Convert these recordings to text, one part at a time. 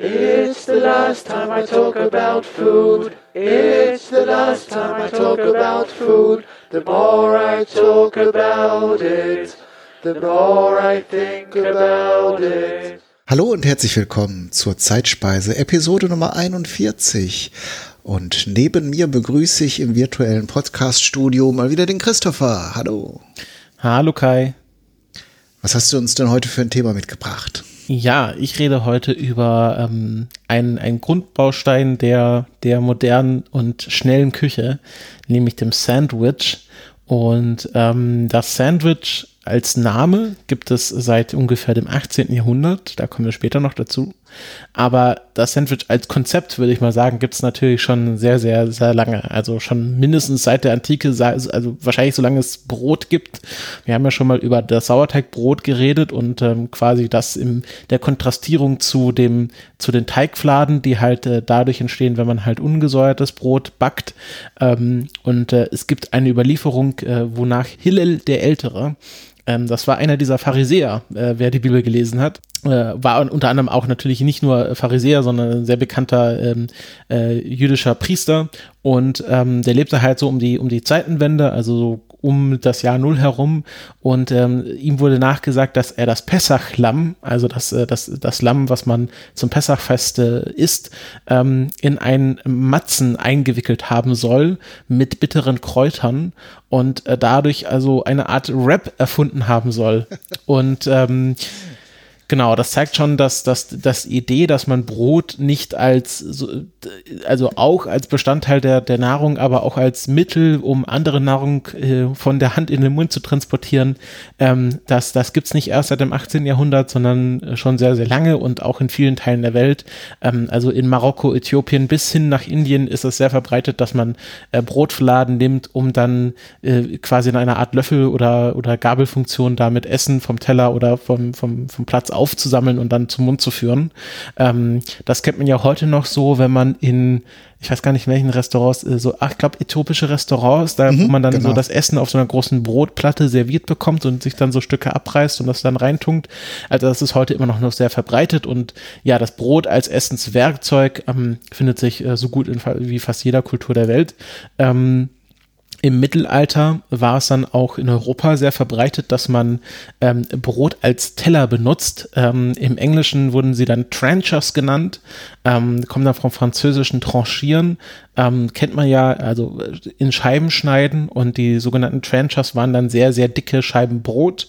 It's the last time I talk about food. It's the last time I talk about food. The more I talk about it, the more I think about it. Hallo und herzlich willkommen zur Zeitspeise, Episode Nummer 41. Und neben mir begrüße ich im virtuellen Podcast-Studio mal wieder den Christopher. Hallo. Hallo Kai. Was hast du uns denn heute für ein Thema mitgebracht? Ja, ich rede heute über ähm, einen, einen Grundbaustein der, der modernen und schnellen Küche, nämlich dem Sandwich. Und ähm, das Sandwich als Name gibt es seit ungefähr dem 18. Jahrhundert, da kommen wir später noch dazu. Aber das Sandwich als Konzept, würde ich mal sagen, gibt es natürlich schon sehr, sehr, sehr lange. Also schon mindestens seit der Antike, also wahrscheinlich solange es Brot gibt. Wir haben ja schon mal über das Sauerteigbrot geredet und ähm, quasi das in der Kontrastierung zu dem, zu den Teigfladen, die halt äh, dadurch entstehen, wenn man halt ungesäuertes Brot backt. Ähm, und äh, es gibt eine Überlieferung, äh, wonach Hillel der Ältere ähm, das war einer dieser Pharisäer, äh, wer die Bibel gelesen hat. Äh, war unter anderem auch natürlich nicht nur Pharisäer, sondern ein sehr bekannter ähm, äh, jüdischer Priester. Und ähm, der lebte halt so um die, um die Zeitenwende, also so um das Jahr Null herum und ähm, ihm wurde nachgesagt, dass er das Pessachlamm, also das, äh, das, das Lamm, was man zum Pessachfest äh, isst, ähm, in einen Matzen eingewickelt haben soll mit bitteren Kräutern und äh, dadurch also eine Art Rap erfunden haben soll. Und ähm, Genau, das zeigt schon, dass, dass, dass Idee, dass man Brot nicht als, also auch als Bestandteil der, der Nahrung, aber auch als Mittel, um andere Nahrung äh, von der Hand in den Mund zu transportieren, ähm, das, das gibt's nicht erst seit dem 18. Jahrhundert, sondern schon sehr, sehr lange und auch in vielen Teilen der Welt. Ähm, also in Marokko, Äthiopien bis hin nach Indien ist es sehr verbreitet, dass man äh, Brotfladen nimmt, um dann äh, quasi in einer Art Löffel- oder, oder Gabelfunktion damit Essen vom Teller oder vom, vom, vom Platz aufzusammeln und dann zum Mund zu führen. Ähm, das kennt man ja heute noch so, wenn man in, ich weiß gar nicht welchen Restaurants, äh, so, ach, ich glaube, äthiopische Restaurants, da mhm, wo man dann genau. so das Essen auf so einer großen Brotplatte serviert bekommt und sich dann so Stücke abreißt und das dann reintunkt. Also das ist heute immer noch, noch sehr verbreitet und ja, das Brot als Essenswerkzeug ähm, findet sich äh, so gut in wie fast jeder Kultur der Welt. Ähm, im Mittelalter war es dann auch in Europa sehr verbreitet, dass man ähm, Brot als Teller benutzt. Ähm, Im Englischen wurden sie dann Tranchers genannt, ähm, kommen dann vom französischen Tranchieren ähm, kennt man ja, also in Scheiben schneiden und die sogenannten Tranchers waren dann sehr, sehr dicke Scheiben Brot,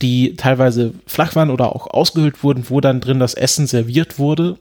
die teilweise flach waren oder auch ausgehöhlt wurden, wo dann drin das Essen serviert wurde.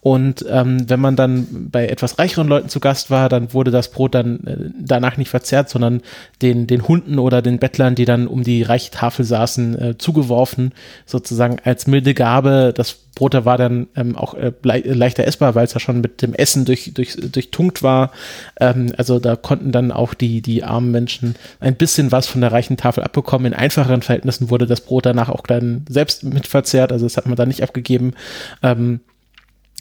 Und ähm, wenn man dann bei etwas reicheren Leuten zu Gast war, dann wurde das Brot dann äh, danach nicht verzehrt, sondern den, den Hunden oder den Bettlern, die dann um die reiche Tafel saßen, äh, zugeworfen, sozusagen als milde Gabe. Das Brot war dann ähm, auch äh, leichter essbar, weil es ja schon mit dem Essen durch, durch, durchtunkt war. Ähm, also da konnten dann auch die, die armen Menschen ein bisschen was von der reichen Tafel abbekommen. In einfacheren Verhältnissen wurde das Brot danach auch dann selbst mitverzehrt, also das hat man dann nicht abgegeben. Ähm,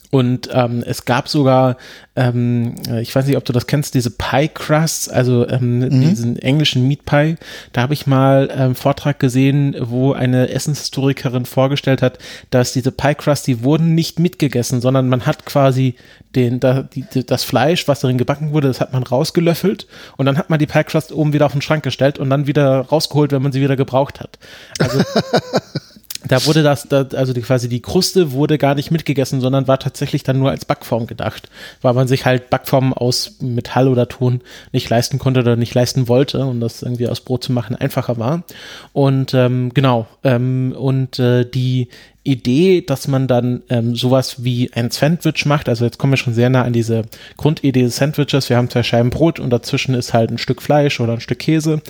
und ähm, es gab sogar, ähm, ich weiß nicht, ob du das kennst, diese Pie Crusts, also ähm, mhm. diesen englischen Meat Pie. Da habe ich mal einen ähm, Vortrag gesehen, wo eine Essenshistorikerin vorgestellt hat, dass diese Pie Crusts, die wurden nicht mitgegessen, sondern man hat quasi den, da, die, das Fleisch, was darin gebacken wurde, das hat man rausgelöffelt und dann hat man die Pie Crust oben wieder auf den Schrank gestellt und dann wieder rausgeholt, wenn man sie wieder gebraucht hat. Also da wurde das, also die, quasi die Kruste wurde gar nicht mitgegessen, sondern war tatsächlich dann nur als Backform gedacht, weil man sich halt Backformen aus Metall oder Ton nicht leisten konnte oder nicht leisten wollte und das irgendwie aus Brot zu machen einfacher war. Und ähm, genau, ähm, und äh, die Idee, dass man dann ähm, sowas wie ein Sandwich macht. Also jetzt kommen wir schon sehr nah an diese Grundidee des Sandwiches. Wir haben zwei Scheiben Brot und dazwischen ist halt ein Stück Fleisch oder ein Stück Käse.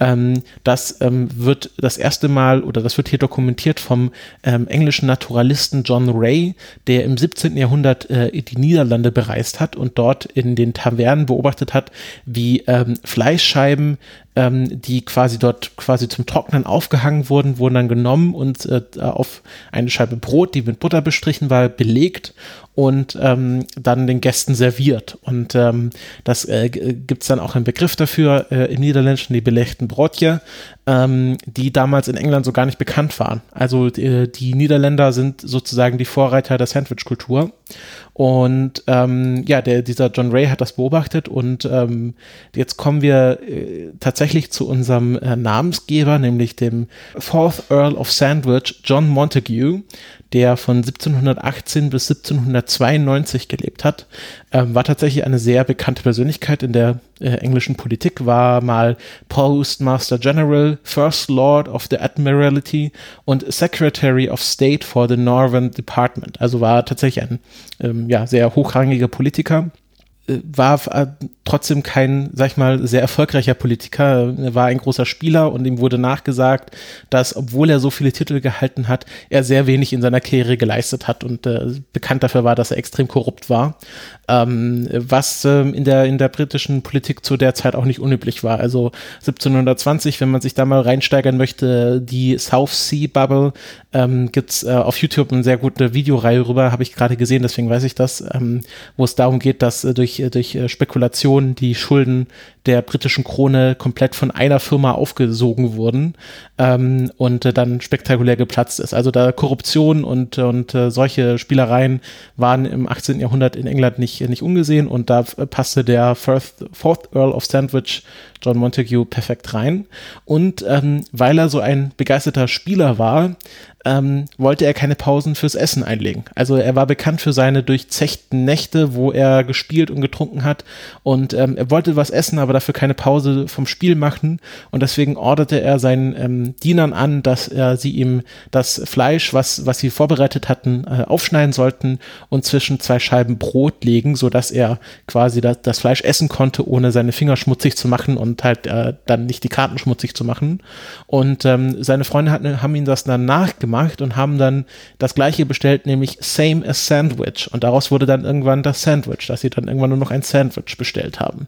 Ähm, das ähm, wird das erste Mal oder das wird hier dokumentiert vom ähm, englischen Naturalisten John Ray, der im 17. Jahrhundert äh, die Niederlande bereist hat und dort in den Tavernen beobachtet hat, wie ähm, Fleischscheiben ähm, die quasi dort quasi zum Trocknen aufgehangen wurden, wurden dann genommen und äh, auf eine Scheibe Brot, die mit Butter bestrichen war, belegt und ähm, dann den Gästen serviert. Und ähm, das äh, gibt es dann auch einen Begriff dafür äh, im Niederländischen, die belegten Brotje. ähm, die damals in England so gar nicht bekannt waren. Also die, die Niederländer sind sozusagen die Vorreiter der Sandwich-Kultur. Und ähm, ja, der, dieser John Ray hat das beobachtet und ähm, jetzt kommen wir äh, tatsächlich zu unserem äh, Namensgeber, nämlich dem Fourth Earl of Sandwich, John Montague, der von 1718 bis 1792 gelebt hat, ähm, war tatsächlich eine sehr bekannte Persönlichkeit in der äh, englischen Politik, war mal Postmaster General, First Lord of the Admiralty und Secretary of State for the Northern Department. Also war tatsächlich ein ähm, ja, sehr hochrangiger Politiker war äh, trotzdem kein, sag ich mal, sehr erfolgreicher Politiker. Er war ein großer Spieler und ihm wurde nachgesagt, dass, obwohl er so viele Titel gehalten hat, er sehr wenig in seiner Karriere geleistet hat und äh, bekannt dafür war, dass er extrem korrupt war. Ähm, was ähm, in, der, in der britischen Politik zu der Zeit auch nicht unüblich war. Also 1720, wenn man sich da mal reinsteigern möchte, die South Sea Bubble, ähm, gibt äh, auf YouTube eine sehr gute Videoreihe rüber, habe ich gerade gesehen, deswegen weiß ich das, ähm, wo es darum geht, dass äh, durch, äh, durch äh, Spekulation die Schulden der britischen Krone komplett von einer Firma aufgesogen wurden ähm, und äh, dann spektakulär geplatzt ist. Also da Korruption und, und solche Spielereien waren im 18. Jahrhundert in England nicht, nicht ungesehen und da passte der Fourth, Fourth Earl of Sandwich, John Montague, perfekt rein. Und ähm, weil er so ein begeisterter Spieler war, ähm, wollte er keine Pausen fürs Essen einlegen. Also er war bekannt für seine durchzechten Nächte, wo er gespielt und getrunken hat und ähm, er wollte was essen, aber dafür keine Pause vom Spiel machen und deswegen orderte er seinen ähm, Dienern an, dass er sie ihm das Fleisch, was, was sie vorbereitet hatten, äh, aufschneiden sollten und zwischen zwei Scheiben Brot legen, so dass er quasi das, das Fleisch essen konnte, ohne seine Finger schmutzig zu machen und halt äh, dann nicht die Karten schmutzig zu machen. Und ähm, seine Freunde hatten, haben ihn das dann nachgemacht gemacht und haben dann das gleiche bestellt, nämlich Same as Sandwich. Und daraus wurde dann irgendwann das Sandwich, dass sie dann irgendwann nur noch ein Sandwich bestellt haben.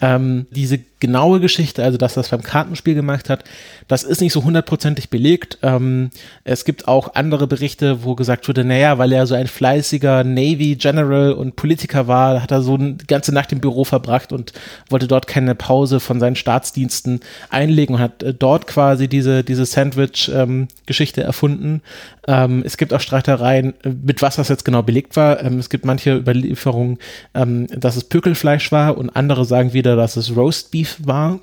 Ähm, diese genaue Geschichte, also dass das beim Kartenspiel gemacht hat, das ist nicht so hundertprozentig belegt. Ähm, es gibt auch andere Berichte, wo gesagt wurde, naja, weil er so ein fleißiger Navy General und Politiker war, hat er so eine ganze Nacht im Büro verbracht und wollte dort keine Pause von seinen Staatsdiensten einlegen und hat äh, dort quasi diese, diese Sandwich-Geschichte ähm, erfunden. Ähm, es gibt auch Streitereien, äh, mit was das jetzt genau belegt war. Ähm, es gibt manche Überlieferungen, ähm, dass es Pökelfleisch war und andere sagen wieder, dass es Roast Beef war.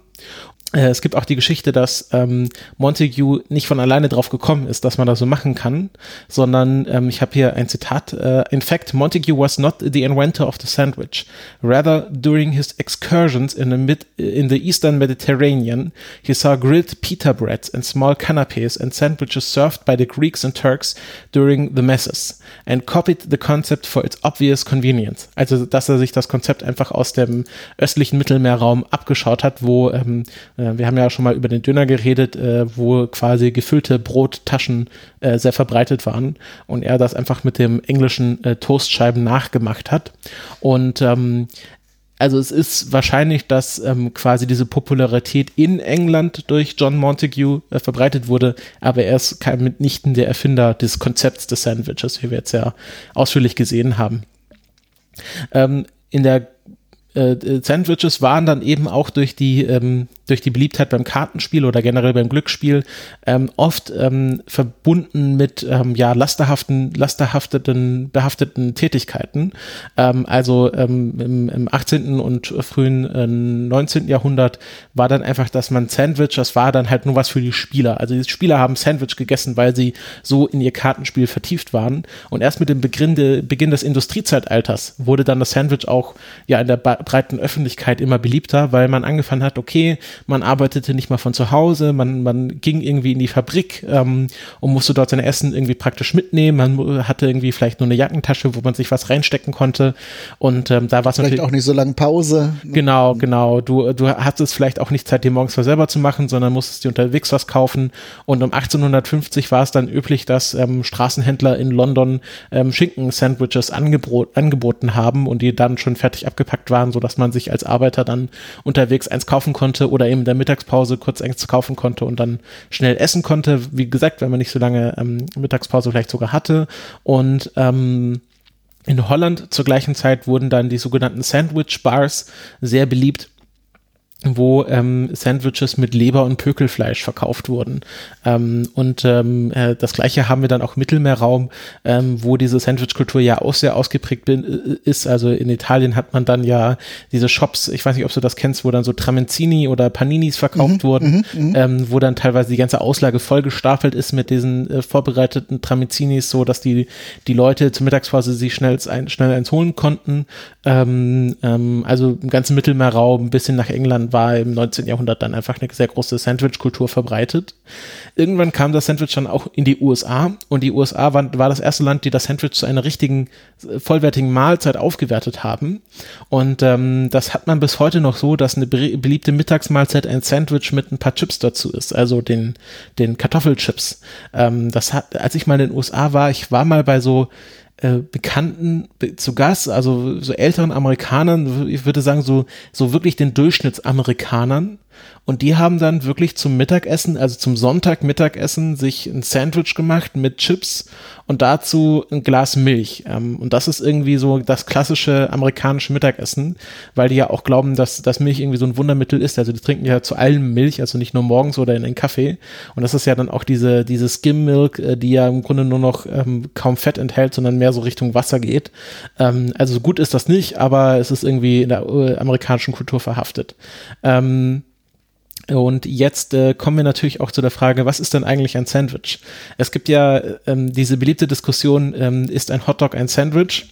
Äh, es gibt auch die Geschichte, dass ähm, Montague nicht von alleine drauf gekommen ist, dass man das so machen kann, sondern ähm, ich habe hier ein Zitat. Uh, in fact, Montague was not the inventor of the sandwich. Rather, during his excursions in the, mid, in the eastern Mediterranean, he saw grilled pita breads and small canapes and sandwiches served by the Greeks and Turks during the messes and copied the concept for its obvious convenience. Also, dass er sich das Konzept einfach aus dem östlichen Mittelmeerraum abgeschaut hat, wo ähm, äh, wir haben ja schon mal über den Döner geredet, äh, wo quasi gefüllte Brottaschen äh, sehr verbreitet waren und er das einfach mit dem englischen äh, Toastscheiben nachgemacht hat. Und ähm, also es ist wahrscheinlich, dass ähm, quasi diese Popularität in England durch John Montague äh, verbreitet wurde, aber er ist kein mitnichten der Erfinder des Konzepts des Sandwiches, wie wir jetzt ja ausführlich gesehen haben. Ähm, in der äh, Sandwiches waren dann eben auch durch die, ähm, durch die Beliebtheit beim Kartenspiel oder generell beim Glücksspiel ähm, oft ähm, verbunden mit ähm, ja, lasterhaften, lasterhafteten, behafteten Tätigkeiten. Ähm, also ähm, im, im 18. und frühen äh, 19. Jahrhundert war dann einfach, dass man Sandwich, das war dann halt nur was für die Spieler. Also die Spieler haben Sandwich gegessen, weil sie so in ihr Kartenspiel vertieft waren. Und erst mit dem Beginn, de, Beginn des Industriezeitalters wurde dann das Sandwich auch ja in der breiten Öffentlichkeit immer beliebter, weil man angefangen hat, okay, man arbeitete nicht mal von zu Hause, man, man ging irgendwie in die Fabrik ähm, und musste dort sein Essen irgendwie praktisch mitnehmen. Man hatte irgendwie vielleicht nur eine Jackentasche, wo man sich was reinstecken konnte. Und ähm, da war es natürlich auch nicht so lange Pause. Genau, genau. Du, du hattest vielleicht auch nicht Zeit, dir morgens was selber zu machen, sondern musstest dir unterwegs was kaufen. Und um 1850 war es dann üblich, dass ähm, Straßenhändler in London ähm, Schinken-Sandwiches angebot, angeboten haben und die dann schon fertig abgepackt waren, sodass man sich als Arbeiter dann unterwegs eins kaufen konnte oder eben in der Mittagspause kurz eins kaufen konnte und dann schnell essen konnte. Wie gesagt, wenn man nicht so lange ähm, Mittagspause vielleicht sogar hatte. Und ähm, in Holland zur gleichen Zeit wurden dann die sogenannten Sandwich Bars sehr beliebt wo ähm, Sandwiches mit Leber und Pökelfleisch verkauft wurden. Ähm, und ähm, äh, das gleiche haben wir dann auch im Mittelmeerraum, ähm, wo diese Sandwich-Kultur ja auch sehr ausgeprägt bin, äh, ist. Also in Italien hat man dann ja diese Shops, ich weiß nicht, ob du das kennst, wo dann so Tramezzini oder Paninis verkauft mhm, wurden, mhm, mhm. ähm, wo dann teilweise die ganze Auslage voll gestapelt ist mit diesen äh, vorbereiteten Tramezzinis, so dass die, die Leute zur Mittagspause sich schnell, ein, schnell eins holen konnten. Ähm, ähm, also im ganzen Mittelmeerraum, ein bisschen nach England war im 19. Jahrhundert dann einfach eine sehr große Sandwich-Kultur verbreitet. Irgendwann kam das Sandwich dann auch in die USA und die USA war, war das erste Land, die das Sandwich zu einer richtigen, vollwertigen Mahlzeit aufgewertet haben. Und ähm, das hat man bis heute noch so, dass eine beliebte Mittagsmahlzeit ein Sandwich mit ein paar Chips dazu ist, also den, den Kartoffelchips. Ähm, das hat, als ich mal in den USA war, ich war mal bei so äh, Bekannten zu Gast, also so älteren Amerikanern, ich würde sagen so, so wirklich den Durchschnittsamerikanern, und die haben dann wirklich zum Mittagessen, also zum Sonntag-Mittagessen, sich ein Sandwich gemacht mit Chips und dazu ein Glas Milch. Ähm, und das ist irgendwie so das klassische amerikanische Mittagessen, weil die ja auch glauben, dass, dass Milch irgendwie so ein Wundermittel ist. Also die trinken ja zu allem Milch, also nicht nur morgens oder in den Kaffee. Und das ist ja dann auch diese, diese Skim Milk, äh, die ja im Grunde nur noch ähm, kaum Fett enthält, sondern mehr so Richtung Wasser geht. Ähm, also gut ist das nicht, aber es ist irgendwie in der äh, amerikanischen Kultur verhaftet. Ähm, und jetzt äh, kommen wir natürlich auch zu der Frage, was ist denn eigentlich ein Sandwich? Es gibt ja ähm, diese beliebte Diskussion, ähm, ist ein Hotdog ein Sandwich?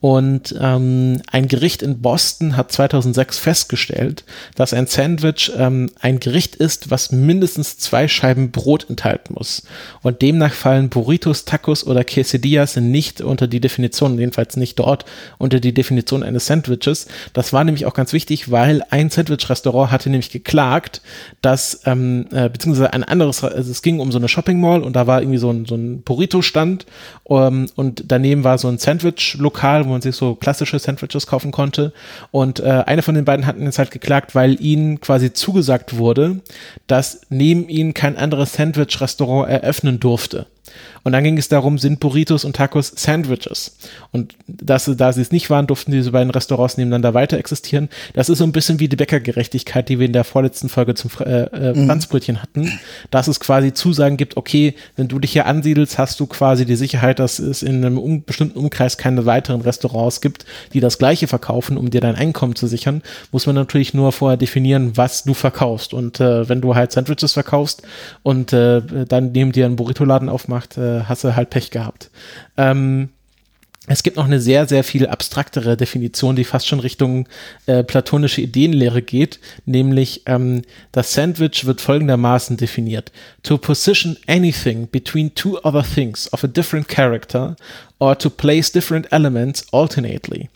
Und ähm, ein Gericht in Boston hat 2006 festgestellt, dass ein Sandwich ähm, ein Gericht ist, was mindestens zwei Scheiben Brot enthalten muss. Und demnach fallen Burritos, Tacos oder Quesadillas nicht unter die Definition, jedenfalls nicht dort unter die Definition eines Sandwiches. Das war nämlich auch ganz wichtig, weil ein Sandwich-Restaurant hatte nämlich geklagt, dass, ähm, äh, beziehungsweise ein anderes, also es ging um so eine Shopping Mall und da war irgendwie so ein, so ein Burrito-Stand ähm, und daneben war so ein Sandwich-Lokal, wo man sich so klassische Sandwiches kaufen konnte. Und äh, eine von den beiden hatten jetzt halt geklagt, weil ihnen quasi zugesagt wurde, dass neben ihnen kein anderes Sandwich-Restaurant eröffnen durfte. Und dann ging es darum, sind Burritos und Tacos Sandwiches? Und das, da sie es nicht waren, durften diese beiden Restaurants nebeneinander weiter existieren. Das ist so ein bisschen wie die Bäckergerechtigkeit, die wir in der vorletzten Folge zum äh, äh, mhm. Franzbrötchen hatten, dass es quasi Zusagen gibt, okay, wenn du dich hier ansiedelst, hast du quasi die Sicherheit, dass es in einem um, bestimmten Umkreis keine weiteren Restaurants gibt, die das gleiche verkaufen, um dir dein Einkommen zu sichern, muss man natürlich nur vorher definieren, was du verkaufst. Und äh, wenn du halt Sandwiches verkaufst und äh, dann neben dir einen Burrito-Laden aufmacht, äh, hast du halt Pech gehabt. Ähm, es gibt noch eine sehr, sehr viel abstraktere Definition, die fast schon Richtung äh, platonische Ideenlehre geht, nämlich ähm, das Sandwich wird folgendermaßen definiert. To position anything between two other things of a different character or to place different elements alternately.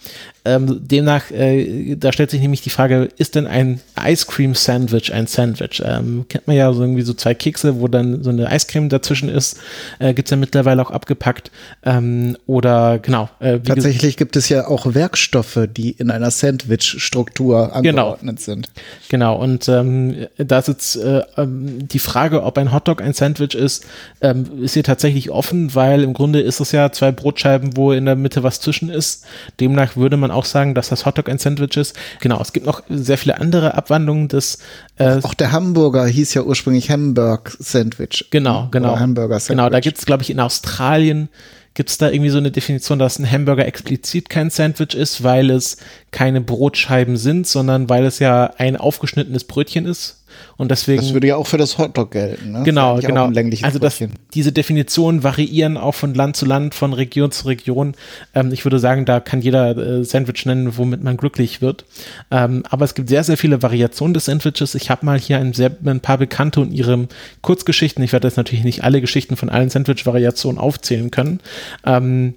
Ähm, demnach, äh, da stellt sich nämlich die Frage, ist denn ein Ice Cream Sandwich ein Sandwich? Ähm, kennt man ja so irgendwie so zwei Kekse, wo dann so eine Eiscreme dazwischen ist, äh, gibt es ja mittlerweile auch abgepackt. Ähm, oder genau. Äh, Tatsächlich gibt es ja auch Werkstoffe, die in einer Sandwich-Struktur genau. angeordnet genau. sind. Genau, und ähm, da ist jetzt äh, ähm, die Frage, ob ein Hotdog ein Sandwich ist, ähm, ist hier tatsächlich offen, weil im Grunde ist es ja zwei Brot Brotscheiben, wo in der Mitte was zwischen ist. Demnach würde man auch sagen, dass das Hotdog ein Sandwich ist. Genau, es gibt noch sehr viele andere Abwandlungen des. Äh, auch der Hamburger hieß ja ursprünglich Hamburg Sandwich. Genau, genau. Hamburger Sandwich. Genau, da gibt es, glaube ich, in Australien gibt es da irgendwie so eine Definition, dass ein Hamburger explizit kein Sandwich ist, weil es keine Brotscheiben sind, sondern weil es ja ein aufgeschnittenes Brötchen ist, und deswegen. Das würde ja auch für das Hotdog gelten, ne? Genau, genau. also das, diese Definitionen variieren auch von Land zu Land, von Region zu Region. Ähm, ich würde sagen, da kann jeder äh, Sandwich nennen, womit man glücklich wird. Ähm, aber es gibt sehr, sehr viele Variationen des Sandwiches. Ich habe mal hier ein, sehr, ein paar Bekannte und ihre Kurzgeschichten. Ich werde jetzt natürlich nicht alle Geschichten von allen Sandwich-Variationen aufzählen können. Ähm,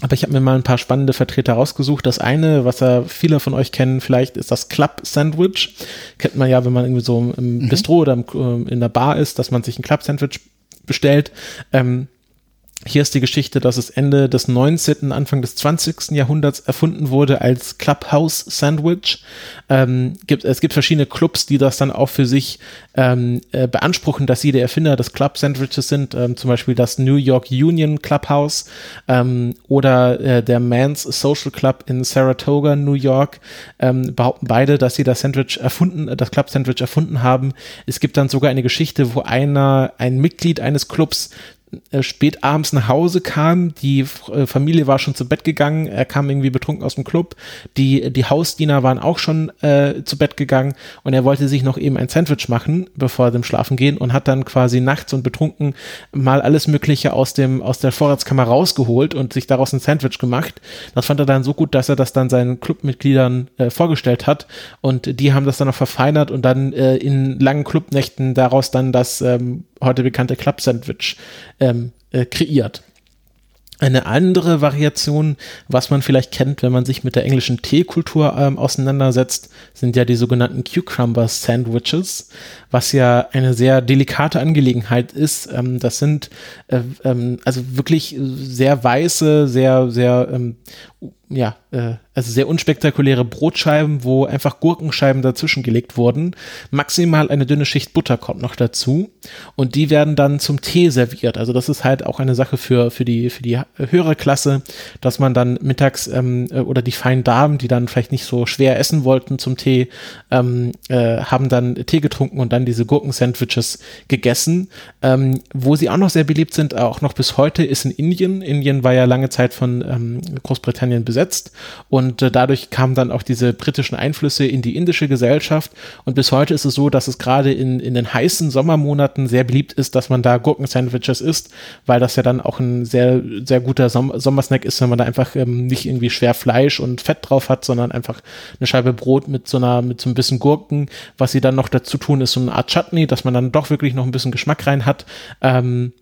aber ich habe mir mal ein paar spannende Vertreter rausgesucht. Das eine, was ja viele von euch kennen, vielleicht ist das Club Sandwich. Kennt man ja, wenn man irgendwie so im mhm. Bistro oder im, äh, in der Bar ist, dass man sich ein Club Sandwich bestellt. Ähm, hier ist die Geschichte, dass es Ende des 19., Anfang des 20. Jahrhunderts erfunden wurde als Clubhouse Sandwich. Ähm, gibt, es gibt verschiedene Clubs, die das dann auch für sich ähm, äh, beanspruchen, dass sie der Erfinder des Club Sandwiches sind. Ähm, zum Beispiel das New York Union Clubhouse ähm, oder äh, der Man's Social Club in Saratoga, New York. Ähm, behaupten beide, dass sie das Sandwich erfunden, das Club Sandwich erfunden haben. Es gibt dann sogar eine Geschichte, wo einer, ein Mitglied eines Clubs spät abends nach Hause kam, die äh, Familie war schon zu Bett gegangen, er kam irgendwie betrunken aus dem Club, die, die Hausdiener waren auch schon äh, zu Bett gegangen. Und er wollte sich noch eben ein Sandwich machen, bevor er dem Schlafen gehen und hat dann quasi nachts und betrunken mal alles Mögliche aus dem, aus der Vorratskammer rausgeholt und sich daraus ein Sandwich gemacht. Das fand er dann so gut, dass er das dann seinen Clubmitgliedern äh, vorgestellt hat. Und die haben das dann noch verfeinert und dann äh, in langen Clubnächten daraus dann das ähm, heute bekannte Club Sandwich ähm, äh, kreiert. Eine andere Variation, was man vielleicht kennt, wenn man sich mit der englischen Teekultur ähm, auseinandersetzt, sind ja die sogenannten Cucumber Sandwiches, was ja eine sehr delikate Angelegenheit ist. Ähm, das sind äh, ähm, also wirklich sehr weiße, sehr, sehr ähm, ja, äh, also sehr unspektakuläre Brotscheiben, wo einfach Gurkenscheiben dazwischen gelegt wurden. Maximal eine dünne Schicht Butter kommt noch dazu und die werden dann zum Tee serviert. Also das ist halt auch eine Sache für, für, die, für die höhere Klasse, dass man dann mittags ähm, äh, oder die feinen Damen, die dann vielleicht nicht so schwer essen wollten zum Tee, ähm, äh, haben dann Tee getrunken und dann diese Gurkensandwiches gegessen. Ähm, wo sie auch noch sehr beliebt sind, auch noch bis heute, ist in Indien. Indien war ja lange Zeit von ähm, Großbritannien besetzt und äh, dadurch kamen dann auch diese britischen Einflüsse in die indische Gesellschaft und bis heute ist es so, dass es gerade in, in den heißen Sommermonaten sehr beliebt ist, dass man da Gurkensandwiches isst, weil das ja dann auch ein sehr, sehr guter Som Sommersnack ist, wenn man da einfach ähm, nicht irgendwie schwer Fleisch und Fett drauf hat, sondern einfach eine Scheibe Brot mit so einer, mit so ein bisschen Gurken. Was sie dann noch dazu tun, ist so eine Art Chutney, dass man dann doch wirklich noch ein bisschen Geschmack rein hat. Ähm,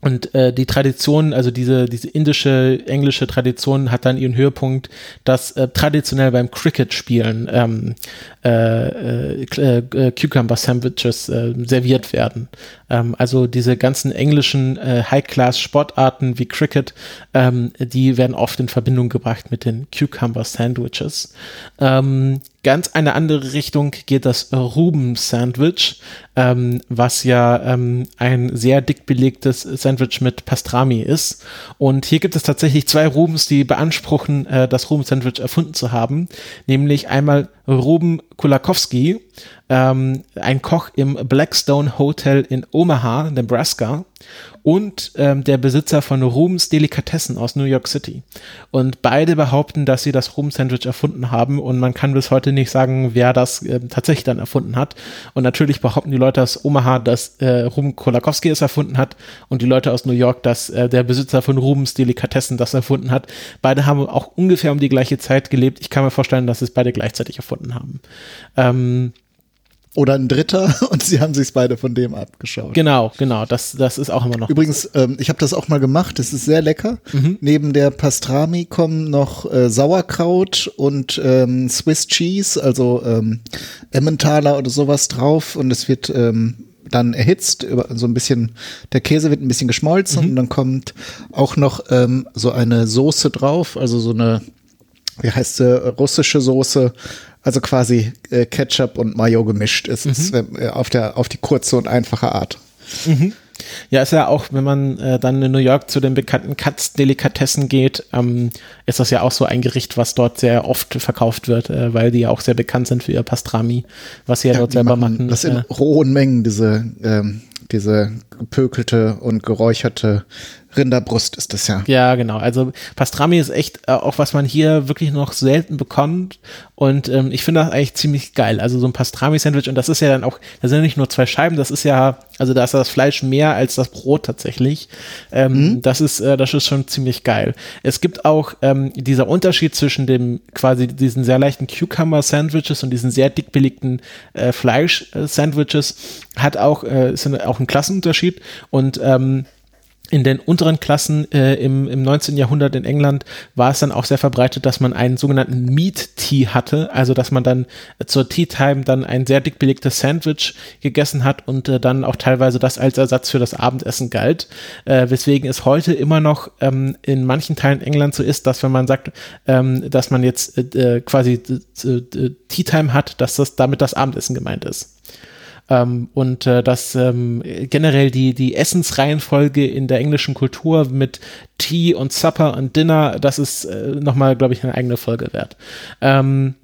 und äh, die Tradition, also diese, diese indische, englische Tradition hat dann ihren Höhepunkt, dass äh, traditionell beim Cricket-Spielen ähm, äh, äh, äh, Cucumber Sandwiches äh, serviert werden. Ähm, also diese ganzen englischen äh, High-Class-Sportarten wie Cricket, ähm, die werden oft in Verbindung gebracht mit den Cucumber Sandwiches. Ähm, ganz eine andere Richtung geht das Ruben-Sandwich, ähm, was ja ähm, ein sehr dick belegtes Sandwich mit Pastrami ist. Und hier gibt es tatsächlich zwei Rubens, die beanspruchen, äh, das Ruben-Sandwich erfunden zu haben. Nämlich einmal Ruben Kulakowski, ähm, ein Koch im Blackstone Hotel in Omaha, Nebraska und ähm, der Besitzer von Rubens Delikatessen aus New York City. Und beide behaupten, dass sie das Ruben-Sandwich erfunden haben und man kann bis heute nicht sagen, wer das äh, tatsächlich dann erfunden hat. Und natürlich behaupten die Leute aus Omaha, dass äh, Ruben Kolakowski es erfunden hat und die Leute aus New York, dass äh, der Besitzer von Rubens Delikatessen das erfunden hat. Beide haben auch ungefähr um die gleiche Zeit gelebt. Ich kann mir vorstellen, dass es beide gleichzeitig erfunden haben. Ähm, oder ein Dritter und sie haben sich beide von dem abgeschaut. Genau, genau, das, das ist auch immer noch. Übrigens, ähm, ich habe das auch mal gemacht, das ist sehr lecker. Mhm. Neben der Pastrami kommen noch äh, Sauerkraut und ähm, Swiss Cheese, also ähm, Emmentaler oder sowas drauf und es wird ähm, dann erhitzt, so ein bisschen, der Käse wird ein bisschen geschmolzen mhm. und dann kommt auch noch ähm, so eine Soße drauf, also so eine, wie heißt sie, russische Soße, also quasi äh, Ketchup und Mayo gemischt ist, mhm. ist äh, auf, der, auf die kurze und einfache Art. Mhm. Ja, ist ja auch, wenn man äh, dann in New York zu den bekannten Katz-Delikatessen geht, ähm, ist das ja auch so ein Gericht, was dort sehr oft verkauft wird, äh, weil die ja auch sehr bekannt sind für ihr Pastrami, was sie ja, ja dort selber machen. Das in äh, rohen Mengen, diese, ähm, diese gepökelte und geräucherte Rinderbrust ist das ja. Ja, genau. Also Pastrami ist echt äh, auch, was man hier wirklich noch selten bekommt. Und ähm, ich finde das eigentlich ziemlich geil. Also so ein Pastrami-Sandwich. Und das ist ja dann auch, da sind nicht nur zwei Scheiben, das ist ja, also da ist das Fleisch mehr als das Brot tatsächlich. Ähm, mhm. Das ist, äh, das ist schon ziemlich geil. Es gibt auch ähm, dieser Unterschied zwischen dem quasi diesen sehr leichten Cucumber-Sandwiches und diesen sehr dick belegten äh, Fleisch-Sandwiches hat auch, äh, ist auch ein Klassenunterschied. Und ähm, in den unteren Klassen äh, im, im 19. Jahrhundert in England war es dann auch sehr verbreitet, dass man einen sogenannten Meat Tea hatte, also dass man dann zur Tea Time dann ein sehr dick belegtes Sandwich gegessen hat und äh, dann auch teilweise das als Ersatz für das Abendessen galt, äh, weswegen es heute immer noch ähm, in manchen Teilen Englands so ist, dass wenn man sagt, ähm, dass man jetzt äh, äh quasi äh, Tea Time hat, dass das damit das Abendessen gemeint ist. Ähm, und äh, dass ähm, generell die, die Essensreihenfolge in der englischen Kultur mit Tea und Supper und Dinner, das ist äh, nochmal, glaube ich, eine eigene Folge wert. Ähm,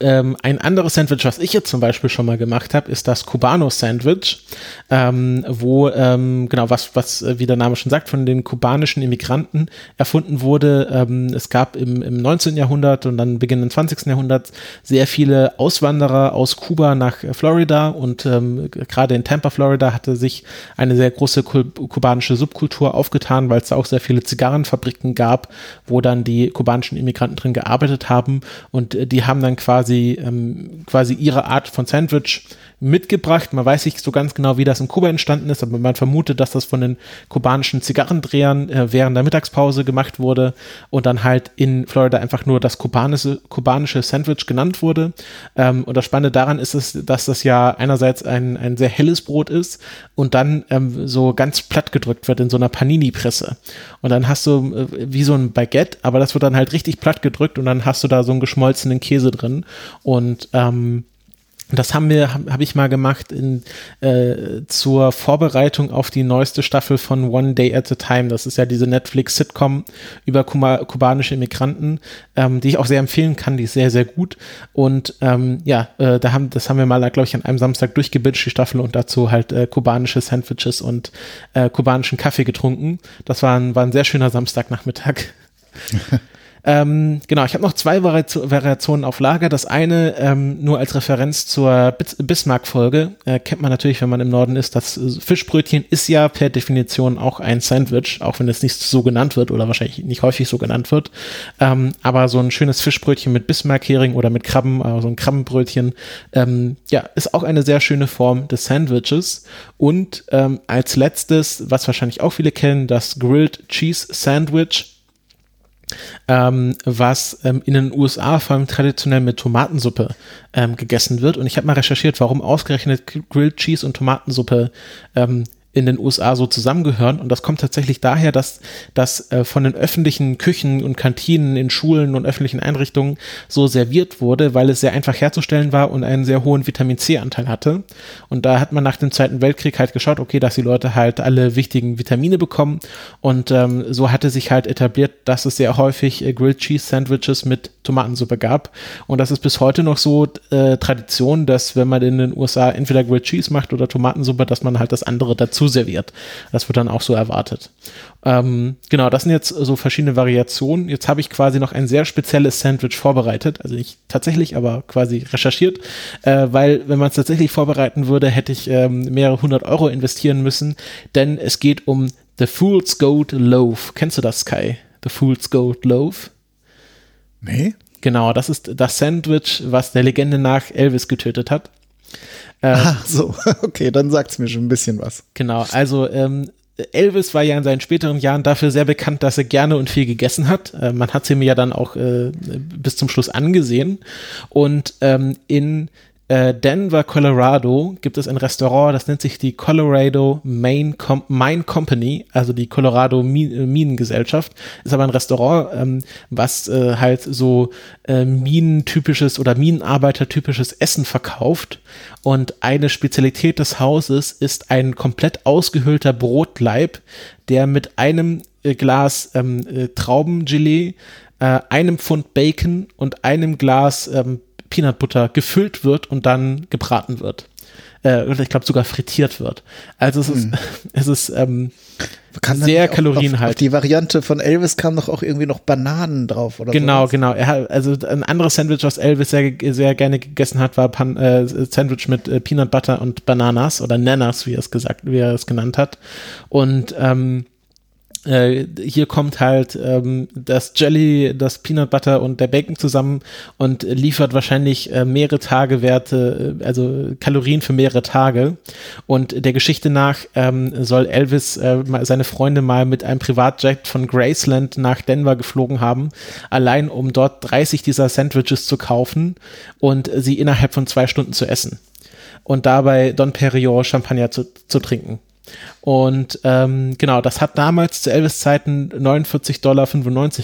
ähm, ein anderes Sandwich, was ich jetzt zum Beispiel schon mal gemacht habe, ist das Cubano-Sandwich, ähm, wo, ähm, genau, was, was, äh, wie der Name schon sagt, von den kubanischen Immigranten erfunden wurde. Ähm, es gab im, im 19. Jahrhundert und dann Beginn des 20. Jahrhunderts sehr viele Auswanderer aus Kuba nach Florida und ähm, gerade in Tampa, Florida, hatte sich eine sehr große kubanische Subkultur aufgetan, weil es da auch sehr viele Zigarrenfabriken gab, wo dann die kubanischen Immigranten drin gearbeitet haben und äh, die haben dann quasi quasi, ähm, quasi ihre Art von Sandwich mitgebracht. Man weiß nicht so ganz genau, wie das in Kuba entstanden ist, aber man vermutet, dass das von den kubanischen Zigarrendrehern äh, während der Mittagspause gemacht wurde und dann halt in Florida einfach nur das kubanische, kubanische Sandwich genannt wurde. Ähm, und das Spannende daran ist es, dass das ja einerseits ein, ein sehr helles Brot ist und dann ähm, so ganz platt gedrückt wird in so einer Panini-Presse. Und dann hast du äh, wie so ein Baguette, aber das wird dann halt richtig platt gedrückt und dann hast du da so einen geschmolzenen Käse drin. Und ähm, das haben wir, habe hab ich mal gemacht in, äh, zur Vorbereitung auf die neueste Staffel von One Day at a Time. Das ist ja diese Netflix-Sitcom über Kuma kubanische Immigranten, ähm, die ich auch sehr empfehlen kann. Die ist sehr, sehr gut. Und ähm, ja, äh, da haben, das haben wir mal, glaube ich, an einem Samstag durchgebinged, die Staffel, und dazu halt äh, kubanische Sandwiches und äh, kubanischen Kaffee getrunken. Das war ein, war ein sehr schöner Samstagnachmittag. Ähm, genau, ich habe noch zwei Variationen auf Lager. Das eine ähm, nur als Referenz zur Bismarck-Folge. Äh, kennt man natürlich, wenn man im Norden ist. Das Fischbrötchen ist ja per Definition auch ein Sandwich, auch wenn es nicht so genannt wird oder wahrscheinlich nicht häufig so genannt wird. Ähm, aber so ein schönes Fischbrötchen mit Bismarck-Hering oder mit Krabben, also ein Krabbenbrötchen, ähm, ja, ist auch eine sehr schöne Form des Sandwiches. Und ähm, als letztes, was wahrscheinlich auch viele kennen, das Grilled Cheese Sandwich ähm, was ähm, in den USA vor allem traditionell mit Tomatensuppe ähm, gegessen wird. Und ich habe mal recherchiert, warum ausgerechnet Grilled Cheese und Tomatensuppe ähm, in den USA so zusammengehören. Und das kommt tatsächlich daher, dass das äh, von den öffentlichen Küchen und Kantinen in Schulen und öffentlichen Einrichtungen so serviert wurde, weil es sehr einfach herzustellen war und einen sehr hohen Vitamin C-Anteil hatte. Und da hat man nach dem Zweiten Weltkrieg halt geschaut, okay, dass die Leute halt alle wichtigen Vitamine bekommen. Und ähm, so hatte sich halt etabliert, dass es sehr häufig äh, Grilled Cheese Sandwiches mit Tomatensuppe gab. Und das ist bis heute noch so äh, Tradition, dass wenn man in den USA entweder Grilled Cheese macht oder Tomatensuppe, dass man halt das andere dazu serviert. Das wird dann auch so erwartet. Ähm, genau, das sind jetzt so verschiedene Variationen. Jetzt habe ich quasi noch ein sehr spezielles Sandwich vorbereitet. Also nicht tatsächlich, aber quasi recherchiert. Äh, weil, wenn man es tatsächlich vorbereiten würde, hätte ich ähm, mehrere hundert Euro investieren müssen. Denn es geht um The Fool's Gold Loaf. Kennst du das, Sky? The Fool's Gold Loaf? Nee. Genau, das ist das Sandwich, was der Legende nach Elvis getötet hat. Äh, Ach so, okay, dann sagt es mir schon ein bisschen was. Genau, also ähm, Elvis war ja in seinen späteren Jahren dafür sehr bekannt, dass er gerne und viel gegessen hat. Äh, man hat es ihm ja dann auch äh, bis zum Schluss angesehen. Und ähm, in Denver, Colorado gibt es ein Restaurant, das nennt sich die Colorado Main Com Mine Company, also die Colorado Minengesellschaft. Ist aber ein Restaurant, ähm, was äh, halt so äh, minentypisches oder Minenarbeitertypisches Essen verkauft. Und eine Spezialität des Hauses ist ein komplett ausgehöhlter Brotleib, der mit einem äh, Glas ähm, äh, Traubengelee, äh, einem Pfund Bacon und einem Glas ähm, Peanut Butter gefüllt wird und dann gebraten wird. Äh, ich glaube sogar frittiert wird. Also es ist, hm. es ist ähm, sehr kalorienhaltig. Auf, auf die Variante von Elvis kam doch auch irgendwie noch Bananen drauf, oder? Genau, sowas. genau. Er also ein anderes Sandwich, was Elvis sehr, sehr gerne gegessen hat, war Pan, äh, Sandwich mit äh, Peanut Butter und Bananas oder Nanas, wie er es gesagt, wie er es genannt hat. Und ähm, äh, hier kommt halt ähm, das Jelly, das Peanut Butter und der Bacon zusammen und liefert wahrscheinlich äh, mehrere Tage Werte, äh, also Kalorien für mehrere Tage. Und der Geschichte nach ähm, soll Elvis äh, seine Freunde mal mit einem Privatjet von Graceland nach Denver geflogen haben, allein um dort 30 dieser Sandwiches zu kaufen und sie innerhalb von zwei Stunden zu essen. Und dabei Don Perignon Champagner zu, zu trinken. Und ähm, genau, das hat damals zu Elvis-Zeiten 49,95 Dollar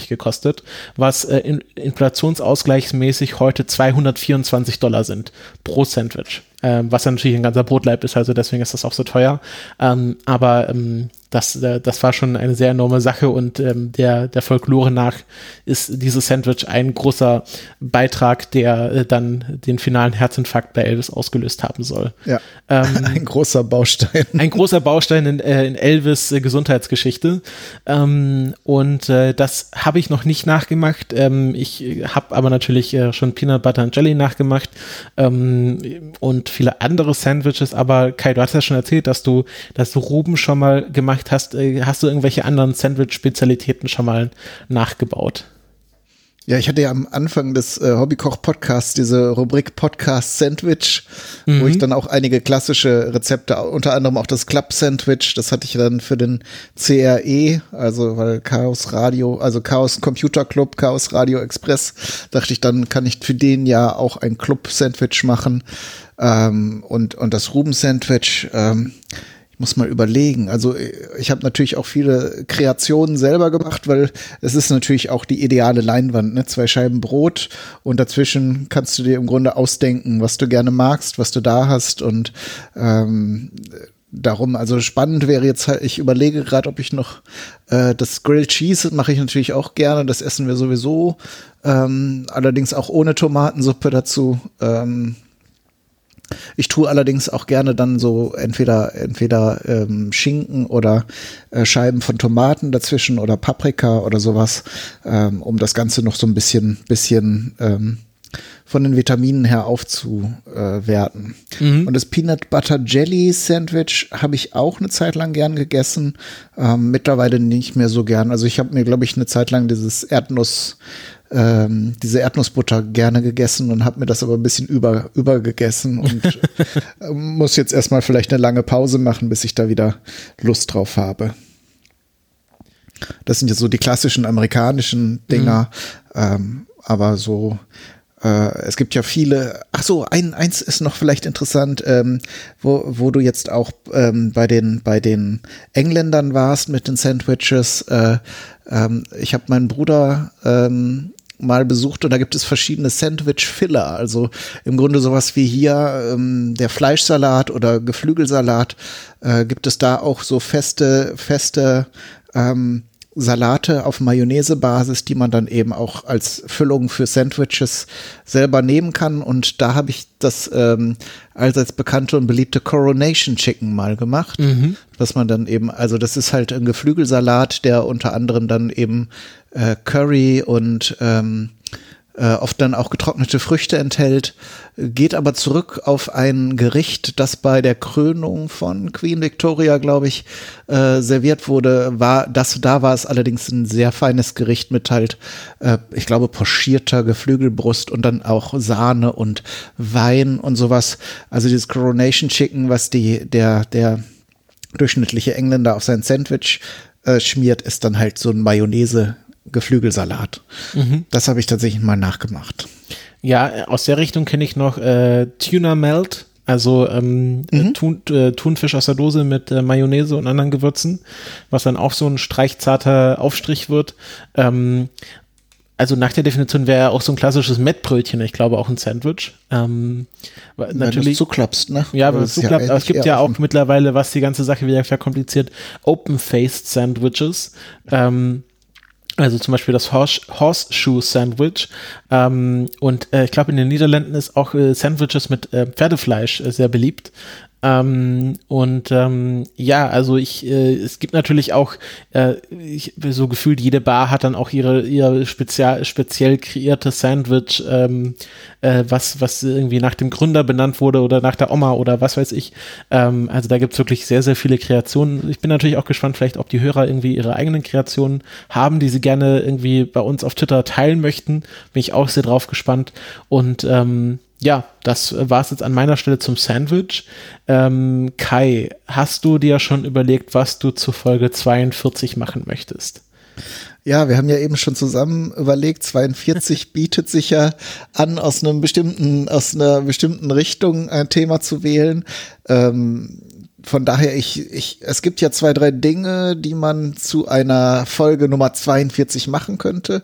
gekostet, was äh, in, inflationsausgleichsmäßig heute 224 Dollar sind pro Sandwich. Ähm, was natürlich ein ganzer Brotleib ist, also deswegen ist das auch so teuer. Ähm, aber ähm, das, äh, das war schon eine sehr enorme Sache und ähm, der, der Folklore nach ist dieses Sandwich ein großer Beitrag, der äh, dann den finalen Herzinfarkt bei Elvis ausgelöst haben soll. Ja. Ähm, ein großer Baustein. Ein großer Baustein in, äh, in Elvis äh, Gesundheitsgeschichte. Ähm, und äh, das habe ich noch nicht nachgemacht. Ähm, ich habe aber natürlich äh, schon Peanut Butter and Jelly nachgemacht ähm, und viele andere Sandwiches. Aber Kai, du hast ja schon erzählt, dass du, dass du Ruben schon mal gemacht hast, äh, hast du irgendwelche anderen Sandwich-Spezialitäten schon mal nachgebaut? Ja, ich hatte ja am Anfang des äh, Hobbykoch-Podcasts diese Rubrik Podcast Sandwich, mhm. wo ich dann auch einige klassische Rezepte, unter anderem auch das Club Sandwich, das hatte ich dann für den CRE, also weil Chaos Radio, also Chaos Computer Club, Chaos Radio Express, dachte ich, dann kann ich für den ja auch ein Club Sandwich machen ähm, und, und das Ruben Sandwich. Ähm, muss mal überlegen. Also ich habe natürlich auch viele Kreationen selber gemacht, weil es ist natürlich auch die ideale Leinwand, ne? Zwei Scheiben Brot und dazwischen kannst du dir im Grunde ausdenken, was du gerne magst, was du da hast und ähm, darum, also spannend wäre jetzt halt, ich überlege gerade, ob ich noch äh, das Grilled Cheese mache ich natürlich auch gerne, das essen wir sowieso, ähm, allerdings auch ohne Tomatensuppe dazu. Ähm, ich tue allerdings auch gerne dann so entweder entweder ähm, Schinken oder äh, Scheiben von Tomaten dazwischen oder Paprika oder sowas, ähm, um das Ganze noch so ein bisschen bisschen ähm, von den Vitaminen her aufzuwerten. Mhm. Und das Peanut Butter Jelly Sandwich habe ich auch eine Zeit lang gern gegessen, ähm, mittlerweile nicht mehr so gern. Also ich habe mir glaube ich eine Zeit lang dieses Erdnuss ähm, diese Erdnussbutter gerne gegessen und habe mir das aber ein bisschen über, übergegessen und äh, muss jetzt erstmal vielleicht eine lange Pause machen, bis ich da wieder Lust drauf habe. Das sind ja so die klassischen amerikanischen Dinger, mhm. ähm, aber so äh, es gibt ja viele, ach so, ein, eins ist noch vielleicht interessant, ähm, wo, wo du jetzt auch ähm, bei, den, bei den Engländern warst mit den Sandwiches. Äh, ähm, ich habe meinen Bruder ähm, mal besucht und da gibt es verschiedene Sandwich-Filler. Also im Grunde sowas wie hier ähm, der Fleischsalat oder Geflügelsalat. Äh, gibt es da auch so feste, feste ähm, Salate auf Mayonnaise-Basis, die man dann eben auch als Füllung für Sandwiches selber nehmen kann. Und da habe ich das ähm, allseits bekannte und beliebte Coronation Chicken mal gemacht, mhm. dass man dann eben, also das ist halt ein Geflügelsalat, der unter anderem dann eben äh, Curry und ähm, äh, oft dann auch getrocknete Früchte enthält, geht aber zurück auf ein Gericht, das bei der Krönung von Queen Victoria, glaube ich, äh, serviert wurde. War das da war es allerdings ein sehr feines Gericht mit halt, äh, ich glaube, pochierter Geflügelbrust und dann auch Sahne und Wein und sowas. Also dieses Coronation Chicken, was die der der durchschnittliche Engländer auf sein Sandwich äh, schmiert, ist dann halt so ein Mayonnaise Geflügelsalat. Mhm. Das habe ich tatsächlich mal nachgemacht. Ja, aus der Richtung kenne ich noch äh, Tuna Melt, also ähm, mhm. Thun, äh, Thunfisch aus der Dose mit äh, Mayonnaise und anderen Gewürzen, was dann auch so ein streichzarter Aufstrich wird. Ähm, also nach der Definition wäre auch so ein klassisches Mettbrötchen, ich glaube auch ein Sandwich. Ähm, wenn natürlich zuklappst, ne? Ja, wenn du zuklappt, ja aber es gibt ja auch mittlerweile, was die ganze Sache wieder verkompliziert, Open-Faced Sandwiches. Ähm, also zum Beispiel das Horse, Horseshoe Sandwich. Ähm, und äh, ich glaube, in den Niederlanden ist auch äh, Sandwiches mit äh, Pferdefleisch äh, sehr beliebt. Ähm, und ähm, ja, also ich, äh, es gibt natürlich auch, äh, ich, so gefühlt jede Bar hat dann auch ihre, ihre spezial, speziell kreierte Sandwich, ähm, äh, was, was irgendwie nach dem Gründer benannt wurde oder nach der Oma oder was weiß ich. Ähm, also da gibt's wirklich sehr, sehr viele Kreationen. Ich bin natürlich auch gespannt, vielleicht, ob die Hörer irgendwie ihre eigenen Kreationen haben, die sie gerne irgendwie bei uns auf Twitter teilen möchten. Bin ich auch sehr drauf gespannt. Und ähm, ja, das war es jetzt an meiner Stelle zum Sandwich. Ähm, Kai, hast du dir schon überlegt, was du zu Folge 42 machen möchtest? Ja, wir haben ja eben schon zusammen überlegt, 42 bietet sich ja an, aus einem bestimmten, aus einer bestimmten Richtung ein Thema zu wählen. Ähm, von daher, ich, ich, es gibt ja zwei, drei Dinge, die man zu einer Folge Nummer 42 machen könnte.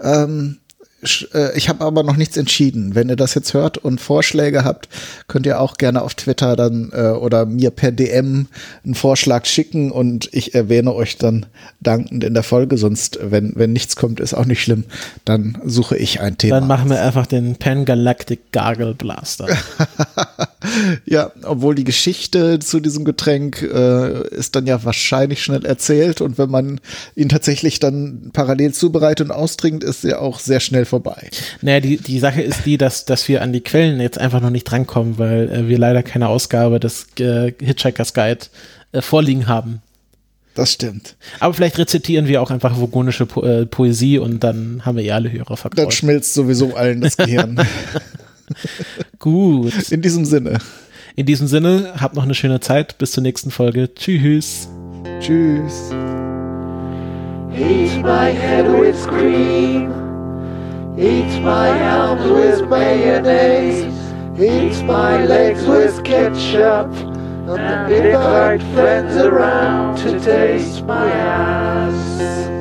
Ähm, äh, ich habe aber noch nichts entschieden. Wenn ihr das jetzt hört und Vorschläge habt, könnt ihr auch gerne auf Twitter dann äh, oder mir per DM einen Vorschlag schicken und ich erwähne euch dann dankend in der Folge. Sonst, wenn, wenn nichts kommt, ist auch nicht schlimm. Dann suche ich ein Thema. Dann machen wir einfach den Pan Galactic Gargle Blaster. ja, obwohl die Geschichte zu diesem Getränk äh, ist dann ja wahrscheinlich schnell erzählt und wenn man ihn tatsächlich dann parallel zubereitet und austrinkt, ist er auch sehr schnell vorbei. Naja, die, die Sache ist die, dass, dass wir an die Quellen jetzt einfach noch nicht drankommen, weil äh, wir leider keine Ausgabe des äh, Hitchhiker's Guide äh, vorliegen haben. Das stimmt. Aber vielleicht rezitieren wir auch einfach vogonische po äh, Poesie und dann haben wir eh alle Hörer verkauft. Dann schmilzt sowieso allen das Gehirn. Gut. In diesem Sinne. In diesem Sinne, habt noch eine schöne Zeit. Bis zur nächsten Folge. Tschüss. Tschüss. Eat my head with cream. Eat my arms with mayonnaise. Eat my legs with ketchup. And invite friends around to taste my ass.